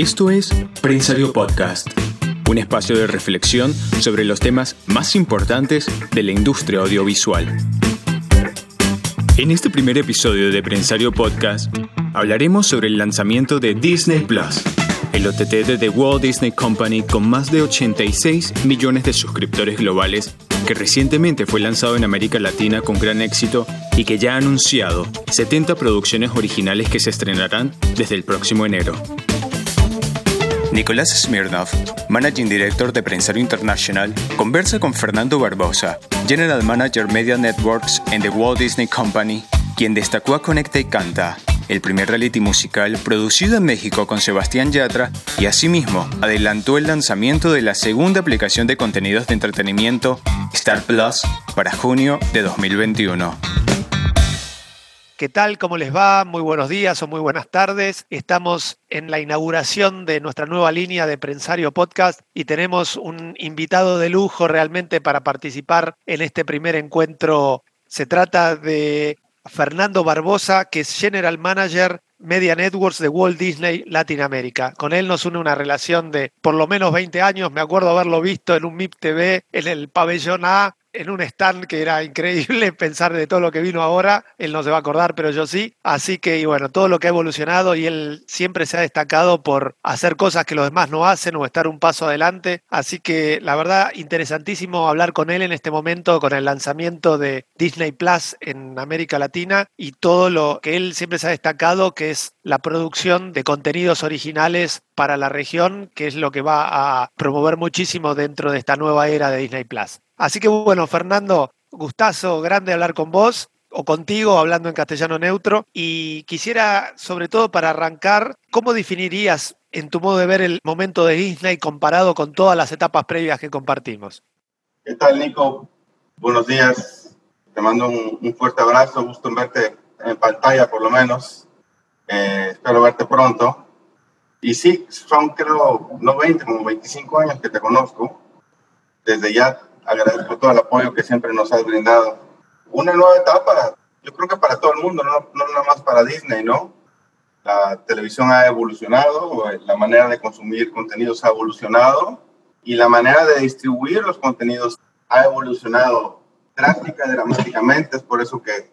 Esto es Prensario Podcast, un espacio de reflexión sobre los temas más importantes de la industria audiovisual. En este primer episodio de Prensario Podcast hablaremos sobre el lanzamiento de Disney Plus, el OTT de The Walt Disney Company con más de 86 millones de suscriptores globales que recientemente fue lanzado en América Latina con gran éxito y que ya ha anunciado 70 producciones originales que se estrenarán desde el próximo enero. Nicolás Smirnov, Managing Director de Prensario International, conversa con Fernando Barbosa, General Manager Media Networks en The Walt Disney Company, quien destacó a Conecta y Canta, el primer reality musical producido en México con Sebastián Yatra y asimismo adelantó el lanzamiento de la segunda aplicación de contenidos de entretenimiento, Star Plus, para junio de 2021. ¿Qué tal? ¿Cómo les va? Muy buenos días o muy buenas tardes. Estamos en la inauguración de nuestra nueva línea de Prensario Podcast y tenemos un invitado de lujo realmente para participar en este primer encuentro. Se trata de Fernando Barbosa, que es General Manager Media Networks de Walt Disney Latinoamérica. Con él nos une una relación de por lo menos 20 años. Me acuerdo haberlo visto en un MIP TV en el pabellón A en un stand que era increíble pensar de todo lo que vino ahora. Él no se va a acordar, pero yo sí. Así que, y bueno, todo lo que ha evolucionado y él siempre se ha destacado por hacer cosas que los demás no hacen o estar un paso adelante. Así que, la verdad, interesantísimo hablar con él en este momento, con el lanzamiento de Disney Plus en América Latina y todo lo que él siempre se ha destacado, que es la producción de contenidos originales para la región, que es lo que va a promover muchísimo dentro de esta nueva era de Disney Plus. Así que bueno, Fernando, gustazo grande hablar con vos o contigo hablando en castellano neutro y quisiera sobre todo para arrancar, ¿cómo definirías en tu modo de ver el momento de Disney comparado con todas las etapas previas que compartimos? ¿Qué tal, Nico? Buenos días. Te mando un, fuerte abrazo. Gusto en verte en pantalla, por lo menos. Eh, espero verte pronto. Y sí, son creo, no 20, como 25 años que te conozco. Desde ya agradezco todo el apoyo que siempre nos has brindado. Una nueva etapa, yo creo que para todo el mundo, no, no nada más para Disney, ¿no? La televisión ha evolucionado, la manera de consumir contenidos ha evolucionado y la manera de distribuir los contenidos ha evolucionado drástica dramáticamente. Es por eso que,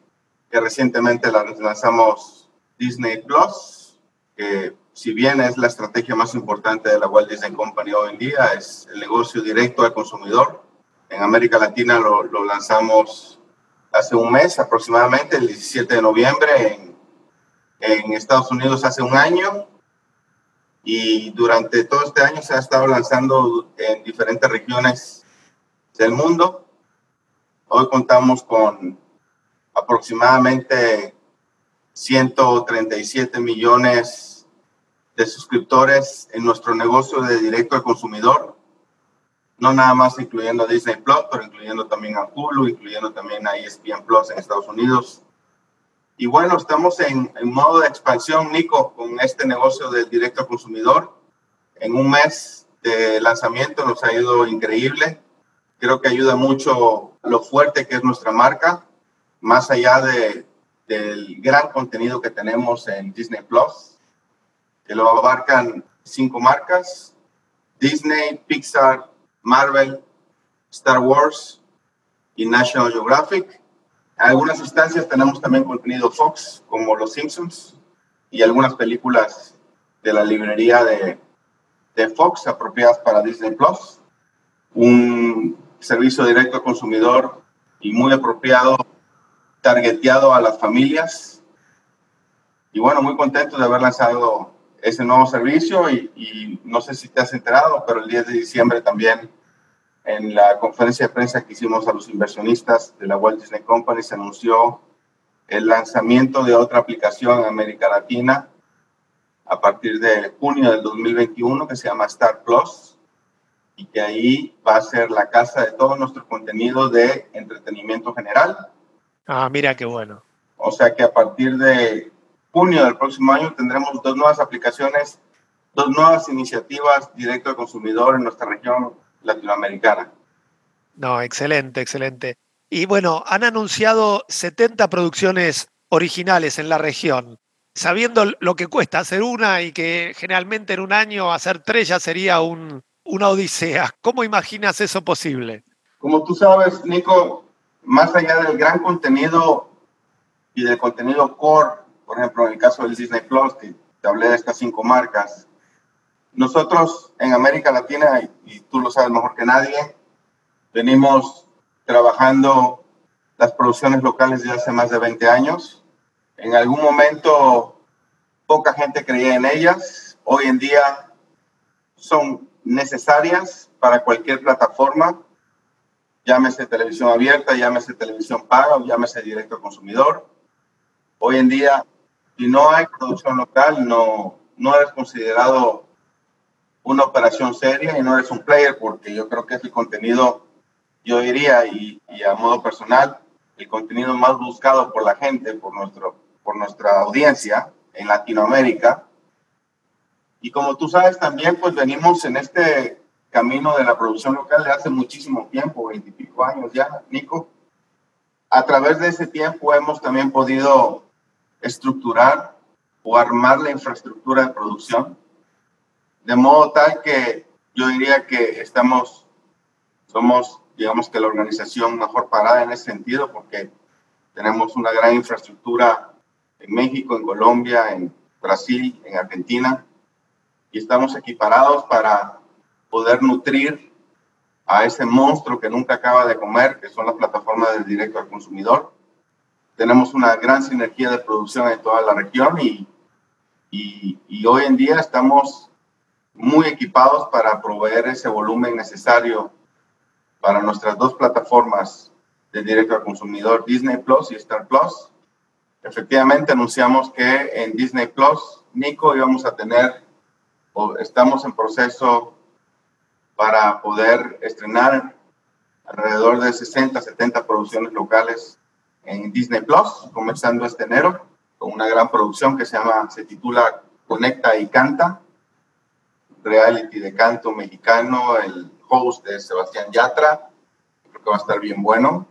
que recientemente lanzamos Disney Plus, que si bien es la estrategia más importante de la Walt Disney Company hoy en día, es el negocio directo al consumidor en América Latina lo, lo, lanzamos hace un mes aproximadamente, el 17 de noviembre, en, en Estados Unidos hace un año. Y durante todo este año se ha estado lanzando en diferentes regiones del mundo. Hoy contamos con aproximadamente 137 millones de suscriptores en nuestro negocio de directo al consumidor no nada más incluyendo a Disney Plus, pero incluyendo también a Hulu, incluyendo también a ESPN Plus en Estados Unidos. Y bueno, estamos en, en modo de expansión, Nico, con este negocio del directo consumidor. En un mes de lanzamiento nos ha ido increíble. Creo que ayuda mucho lo fuerte que es nuestra marca, más allá de, del gran contenido que tenemos en Disney Plus, que lo abarcan cinco marcas, Disney, Pixar, Marvel, Star Wars y National Geographic. En algunas instancias tenemos también contenido Fox, como Los Simpsons, y algunas películas de la librería de, de Fox apropiadas para Disney Plus. Un servicio directo al consumidor y muy apropiado, targeteado a las familias. Y bueno, muy contento de haber lanzado ese nuevo servicio y, y, no sé si te has enterado, pero el 10 de diciembre también en la conferencia de prensa que hicimos a los inversionistas de la Walt Disney Company se anunció el lanzamiento de otra aplicación en América Latina a partir de junio del 2021 que se llama Star Plus y que ahí va a ser la casa de todo nuestro contenido de entretenimiento general. Ah, mira qué bueno. O sea que a partir de junio del próximo año tendremos dos nuevas aplicaciones, dos nuevas iniciativas directo al consumidor en nuestra región latinoamericana. No, excelente, excelente. Y bueno, han anunciado 70 producciones originales en la región. sabiendo lo que cuesta hacer una y que generalmente en un año hacer tres ya sería un, una odisea. ¿Cómo imaginas eso posible? Como tú sabes, Nico, más allá del gran contenido y del contenido core, por ejemplo, en el caso del Disney Plus, que te hablé de estas cinco marcas, nosotros en América Latina, y, tú lo sabes mejor que nadie, venimos trabajando las producciones locales desde hace más de 20 años. En algún momento poca gente creía en ellas. Hoy en día son necesarias para cualquier plataforma, llámese televisión abierta, llámese televisión paga o llámese directo al consumidor. Hoy en día, si no hay producción local, no, no eres considerado una operación seria y no eres un player porque yo creo que es el contenido, yo diría, y, a modo personal, el contenido más buscado por la gente, por, nuestro, por nuestra audiencia en Latinoamérica. Y como tú sabes también, pues venimos en este camino de la producción local de hace muchísimo tiempo, veintipico años ya, Nico. A través de ese tiempo hemos también podido estructurar o armar la infraestructura de producción de modo tal que yo diría que estamos, somos, digamos que la organización mejor parada en ese sentido, porque tenemos una gran infraestructura en México, en Colombia, en Brasil, en Argentina, y estamos equiparados para poder nutrir a ese monstruo que nunca acaba de comer, que son las plataformas del directo al consumidor. Tenemos una gran sinergia de producción en toda la región y, y, y hoy en día estamos muy equipados para proveer ese volumen necesario para nuestras dos plataformas de directo al consumidor, Disney Plus y Star Plus. Efectivamente, anunciamos que en Disney Plus, Nico, íbamos a tener, o estamos en proceso para poder estrenar alrededor de 60, 70 producciones locales en Disney Plus, comenzando este enero, con una gran producción que se llama, se titula Conecta y Canta, reality de canto mexicano, el host de Sebastián Yatra, creo que va a estar bien bueno.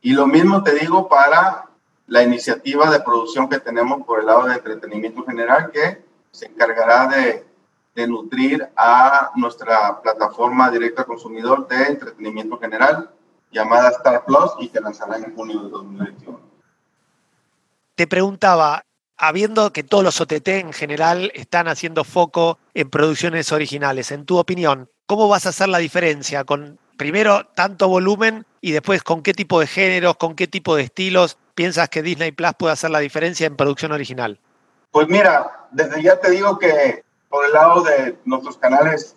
Y lo mismo te digo para la iniciativa de producción que tenemos por el lado de entretenimiento general, que se encargará de, de nutrir a nuestra plataforma directa consumidor de entretenimiento general, llamada Star Plus, y que lanzará en junio de 2021. Te preguntaba, habiendo que todos los OTT en general están haciendo foco en producciones originales, en tu opinión, ¿cómo vas a hacer la diferencia con primero tanto volumen y después con qué tipo de géneros, con qué tipo de estilos piensas que Disney Plus puede hacer la diferencia en producción original? Pues mira, desde ya te digo que por el lado de nuestros canales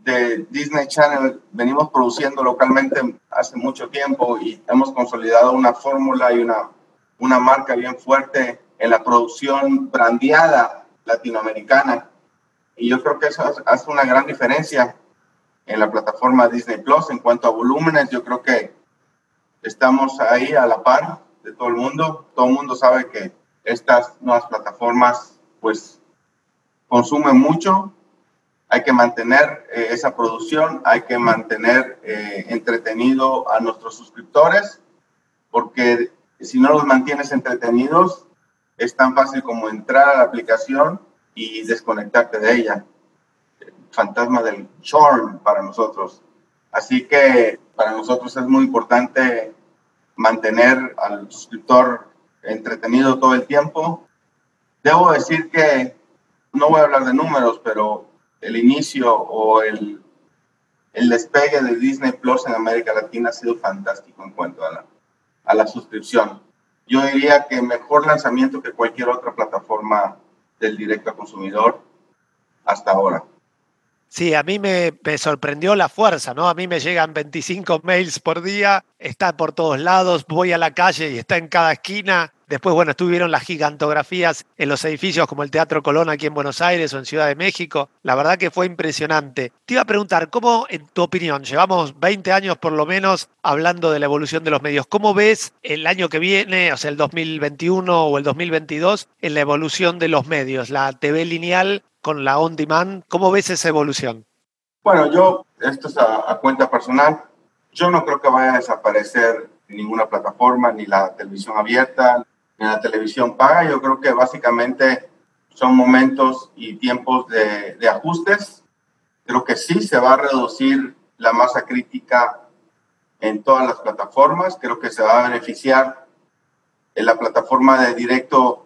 de Disney Channel venimos produciendo localmente hace mucho tiempo y hemos consolidado una fórmula y una, una marca bien fuerte en la producción brandeada latinoamericana. Y yo creo que eso hace una gran diferencia en la plataforma Disney Plus. En cuanto a volúmenes, yo creo que estamos ahí a la par de todo el mundo. Todo el mundo sabe que estas nuevas plataformas pues consumen mucho. Hay que mantener eh, esa producción, hay que mantener eh, entretenido a nuestros suscriptores, porque si no los mantienes entretenidos, es tan fácil como entrar a la aplicación y desconectarte de ella. fantasma del churn para nosotros. Así que para nosotros es muy importante mantener al suscriptor entretenido todo el tiempo. Debo decir que, no voy a hablar de números, pero el inicio o el, el despegue de Disney Plus en América Latina ha sido fantástico en cuanto a la, a la suscripción yo diría que mejor lanzamiento que cualquier otra plataforma del directo a consumidor hasta ahora. Sí, a mí me, sorprendió la fuerza, ¿no? A mí me llegan 25 mails por día, está por todos lados, voy a la calle y está en cada esquina. Después, bueno, estuvieron las gigantografías en los edificios como el Teatro Colón aquí en Buenos Aires o en Ciudad de México. La verdad que fue impresionante. Te iba a preguntar, ¿cómo, en tu opinión, llevamos 20 años por lo menos hablando de la evolución de los medios, ¿cómo ves el año que viene, o sea, el 2021 o el 2022, en la evolución de los medios, la TV lineal con la on demand? ¿Cómo ves esa evolución? Bueno, yo, esto es a, cuenta personal, yo no creo que vaya a desaparecer ninguna plataforma, ni la televisión abierta, en la televisión paga. Yo creo que básicamente son momentos y tiempos de, de ajustes. Creo que sí se va a reducir la masa crítica en todas las plataformas. Creo que se va a beneficiar en la plataforma de directo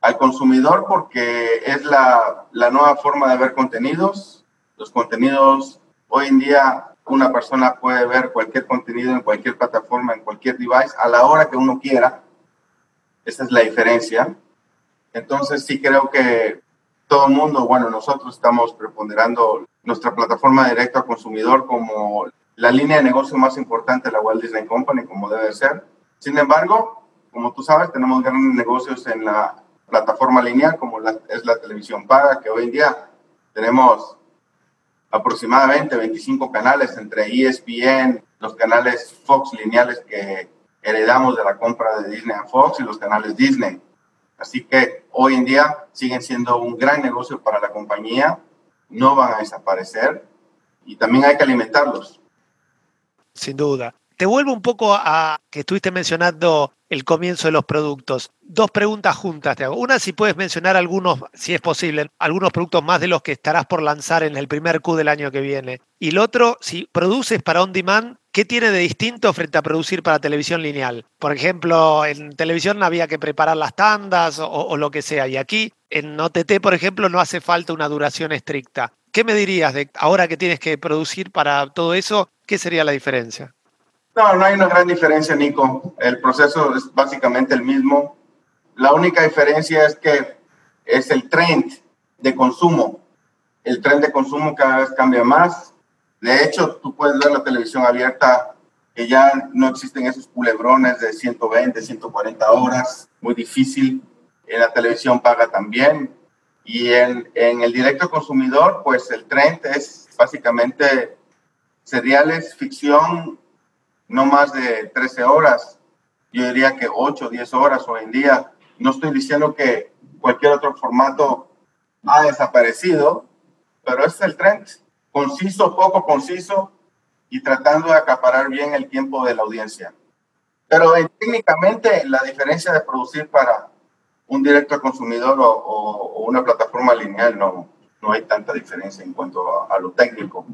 al consumidor porque es la, la nueva forma de ver contenidos. Los contenidos, hoy en día una persona puede ver cualquier contenido en cualquier plataforma, en cualquier device, a la hora que uno quiera. Esa es la diferencia. Entonces sí creo que todo el mundo, bueno, nosotros estamos preponderando nuestra plataforma directa al consumidor como la línea de negocio más importante de la Walt Disney Company, como debe ser. Sin embargo, como tú sabes, tenemos grandes negocios en la plataforma lineal, como es la televisión paga, que hoy en día tenemos aproximadamente 25 canales entre ESPN, los canales Fox lineales que heredamos de la compra de Disney a Fox y los canales Disney. Así que hoy en día siguen siendo un gran negocio para la compañía, no van a desaparecer y también hay que alimentarlos. Sin duda. Te vuelvo un poco a que estuviste mencionando el comienzo de los productos. Dos preguntas juntas te hago. Una, si puedes mencionar algunos, si es posible, algunos productos más de los que estarás por lanzar en el primer Q del año que viene. Y el otro, si produces para on demand, ¿qué tiene de distinto frente a producir para televisión lineal? Por ejemplo, en televisión había que preparar las tandas o, lo que sea. Y aquí, en OTT, por ejemplo, no hace falta una duración estricta. ¿Qué me dirías de ahora que tienes que producir para todo eso? ¿Qué sería la diferencia? No, no hay una gran diferencia, Nico. El proceso es básicamente el mismo. La única diferencia es que es el trend de consumo. El trend de consumo cada vez cambia más. De hecho, tú puedes ver la televisión abierta que ya no existen esos culebrones de 120, 140 horas. Muy difícil. En la televisión paga también. Y en, en el directo consumidor, pues el trend es básicamente seriales, ficción no más de 13 horas. Yo diría que 8 o 10 horas hoy en día. No estoy diciendo que cualquier otro formato ha desaparecido, pero es el trend. Conciso, poco conciso y tratando de acaparar bien el tiempo de la audiencia. Pero eh, técnicamente la diferencia de producir para un directo consumidor o, una plataforma lineal no, no hay tanta diferencia en cuanto a lo técnico.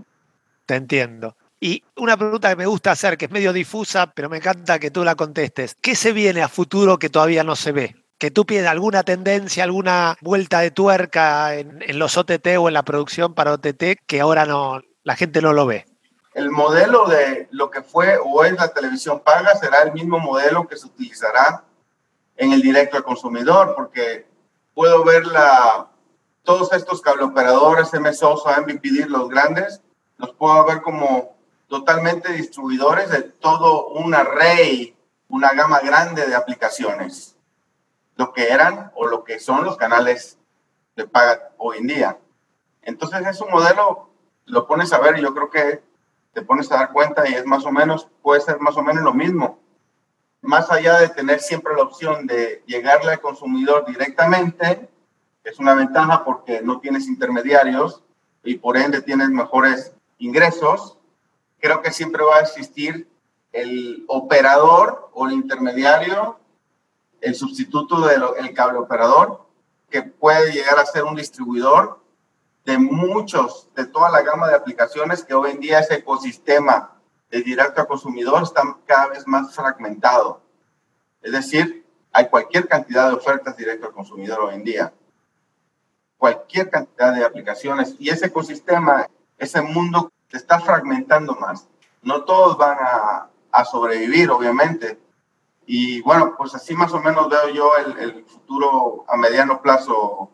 Te entiendo. Y una pregunta que me gusta hacer, que es medio difusa, pero me encanta que tú la contestes. ¿Qué se viene a futuro que todavía no se ve? Que tú pides alguna tendencia, alguna vuelta de tuerca en, los OTT o en la producción para OTT que ahora no, la gente no lo ve. El modelo de lo que fue o es la televisión paga será el mismo modelo que se utilizará en el directo al consumidor, porque puedo ver la, todos estos cableoperadores, MSOs o MVPD, los grandes, los puedo ver como totalmente distribuidores de todo un array, una gama grande de aplicaciones, lo que eran o lo que son los canales de paga hoy en día. Entonces es un modelo, lo pones a ver y yo creo que te pones a dar cuenta y es más o menos, puede ser más o menos lo mismo. Más allá de tener siempre la opción de llegarle al consumidor directamente, es una ventaja porque no tienes intermediarios y por ende tienes mejores ingresos, creo que siempre va a existir el operador o el intermediario, el sustituto del cable operador, que puede llegar a ser un distribuidor de muchos, de toda la gama de aplicaciones que hoy en día ese ecosistema de directo a consumidor está cada vez más fragmentado. Es decir, hay cualquier cantidad de ofertas directo al consumidor hoy en día, cualquier cantidad de aplicaciones y ese ecosistema, ese mundo se está fragmentando más. No todos van a, a sobrevivir, obviamente. Y bueno, pues así más o menos veo yo el, el futuro a mediano plazo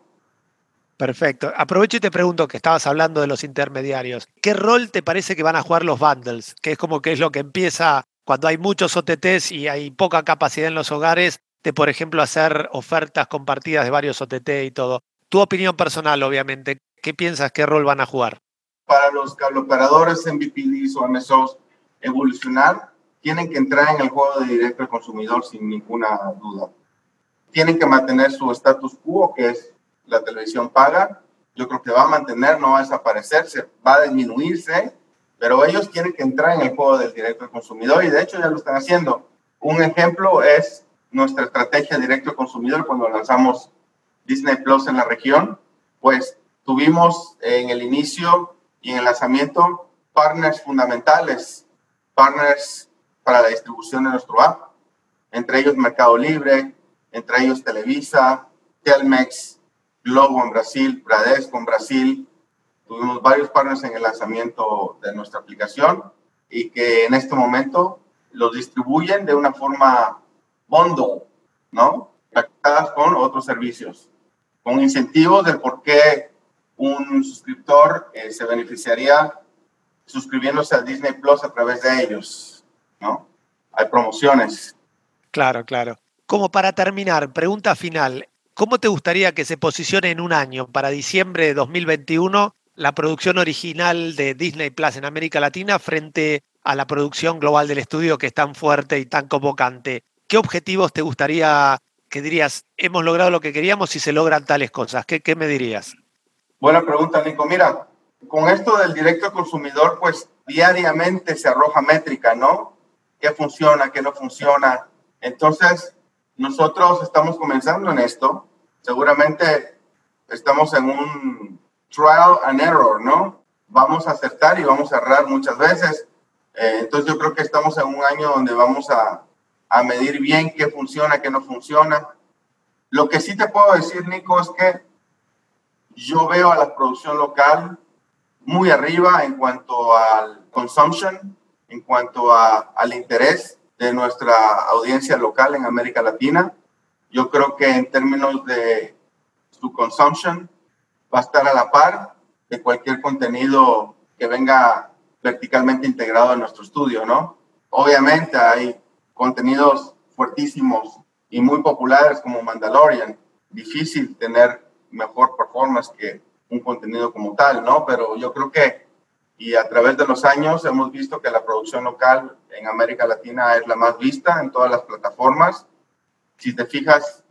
Perfecto. Aprovecho y te pregunto que estabas hablando de los intermediarios. ¿Qué rol te parece que van a jugar los bundles? Que es como que es lo que empieza cuando hay muchos OTTs y hay poca capacidad en los hogares de, por ejemplo, hacer ofertas compartidas de varios OTT y todo. Tu opinión personal, obviamente. ¿Qué piensas? ¿Qué rol van a jugar? Para los cableoperadores MVPDs o MSOs evolucionar, tienen que entrar en el juego de directo al consumidor sin ninguna duda. Tienen que mantener su status quo, que es la televisión paga. Yo creo que va a mantener, no va a desaparecerse, va a disminuirse, pero ellos tienen que entrar en el juego del directo al consumidor y de hecho ya lo están haciendo. Un ejemplo es nuestra estrategia directo al consumidor cuando lanzamos Disney Plus en la región, pues tuvimos en el inicio y en lanzamiento partners fundamentales, partners para la distribución de nuestro app, entre ellos Mercado Libre, entre ellos Televisa, Telmex, Globo en Brasil, Bradesco en Brasil. Tuvimos varios partners en el lanzamiento de nuestra aplicación y que en este momento los distribuyen de una forma bundle, ¿no? con otros servicios, con incentivos del por qué un suscriptor eh, se beneficiaría suscribiéndose a Disney Plus a través de ellos, ¿no? Hay promociones. Claro, claro. Como para terminar, pregunta final. ¿Cómo te gustaría que se posicione en un año, para diciembre de 2021, la producción original de Disney Plus en América Latina frente a la producción global del estudio que es tan fuerte y tan convocante? ¿Qué objetivos te gustaría que dirías, hemos logrado lo que queríamos si se logran tales cosas? ¿Qué, qué me dirías? Buena pregunta, Nico. Mira, con esto del directo al consumidor, pues diariamente se arroja métrica, ¿no? ¿Qué funciona, qué no funciona? Entonces, nosotros estamos comenzando en esto. Seguramente estamos en un trial and error, ¿no? Vamos a acertar y vamos a errar muchas veces. Eh, entonces yo creo que estamos en un año donde vamos a, a medir bien qué funciona, qué no funciona. Lo que sí te puedo decir, Nico, es que yo veo a la producción local muy arriba en cuanto al consumption, en cuanto a, al interés de nuestra audiencia local en América Latina. Yo creo que en términos de su consumption va a estar a la par de cualquier contenido que venga verticalmente integrado en nuestro estudio, ¿no? Obviamente hay contenidos fuertísimos y muy populares como Mandalorian. Difícil tener mejor performance que un contenido como tal, ¿no? Pero yo creo que y a través de los años hemos visto que la producción local en América Latina es la más vista en todas las plataformas. Si te fijas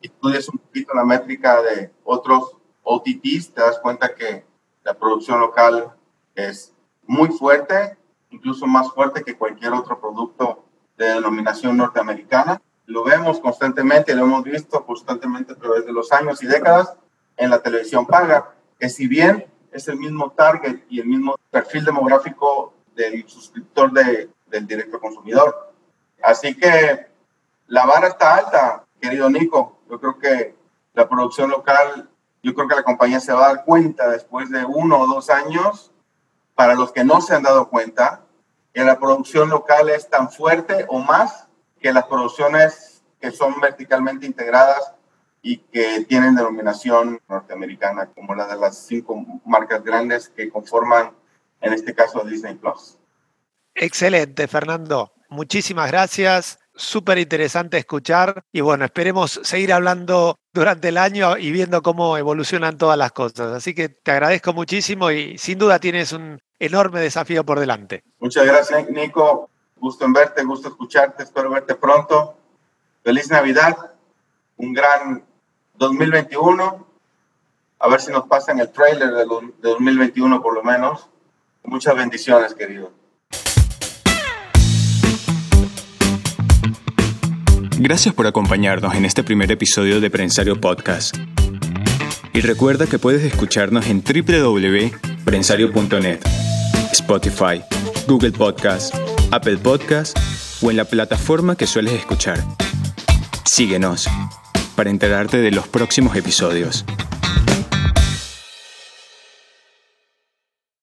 y estudias un poquito la métrica de otros OTTs, te das cuenta que la producción local es muy fuerte, incluso más fuerte que cualquier otro producto de denominación norteamericana. Lo vemos constantemente, lo hemos visto constantemente a través de los años y décadas en la televisión paga, que si bien es el mismo target y el mismo perfil demográfico del suscriptor de, del directo consumidor. Así que la vara está alta, querido Nico. Yo creo que la producción local, yo creo que la compañía se va a dar cuenta después de uno o dos años, para los que no se han dado cuenta, que la producción local es tan fuerte o más que las producciones que son verticalmente integradas y que tienen denominación norteamericana, como la de las cinco marcas grandes que conforman, en este caso, Disney Plus. Excelente, Fernando. Muchísimas gracias. Súper interesante escuchar y bueno, esperemos seguir hablando durante el año y viendo cómo evolucionan todas las cosas. Así que te agradezco muchísimo y sin duda tienes un enorme desafío por delante. Muchas gracias, Nico. Gusto en verte, gusto escucharte, espero verte pronto. Feliz Navidad, un gran 2021. A ver si nos pasan el trailer de, 2021 por lo menos. Muchas bendiciones, querido. Gracias por acompañarnos en este primer episodio de Prensario Podcast. Y recuerda que puedes escucharnos en www.prensario.net, Spotify, Google Podcast, Apple Podcast o en la plataforma que sueles escuchar. Síguenos para enterarte de los próximos episodios.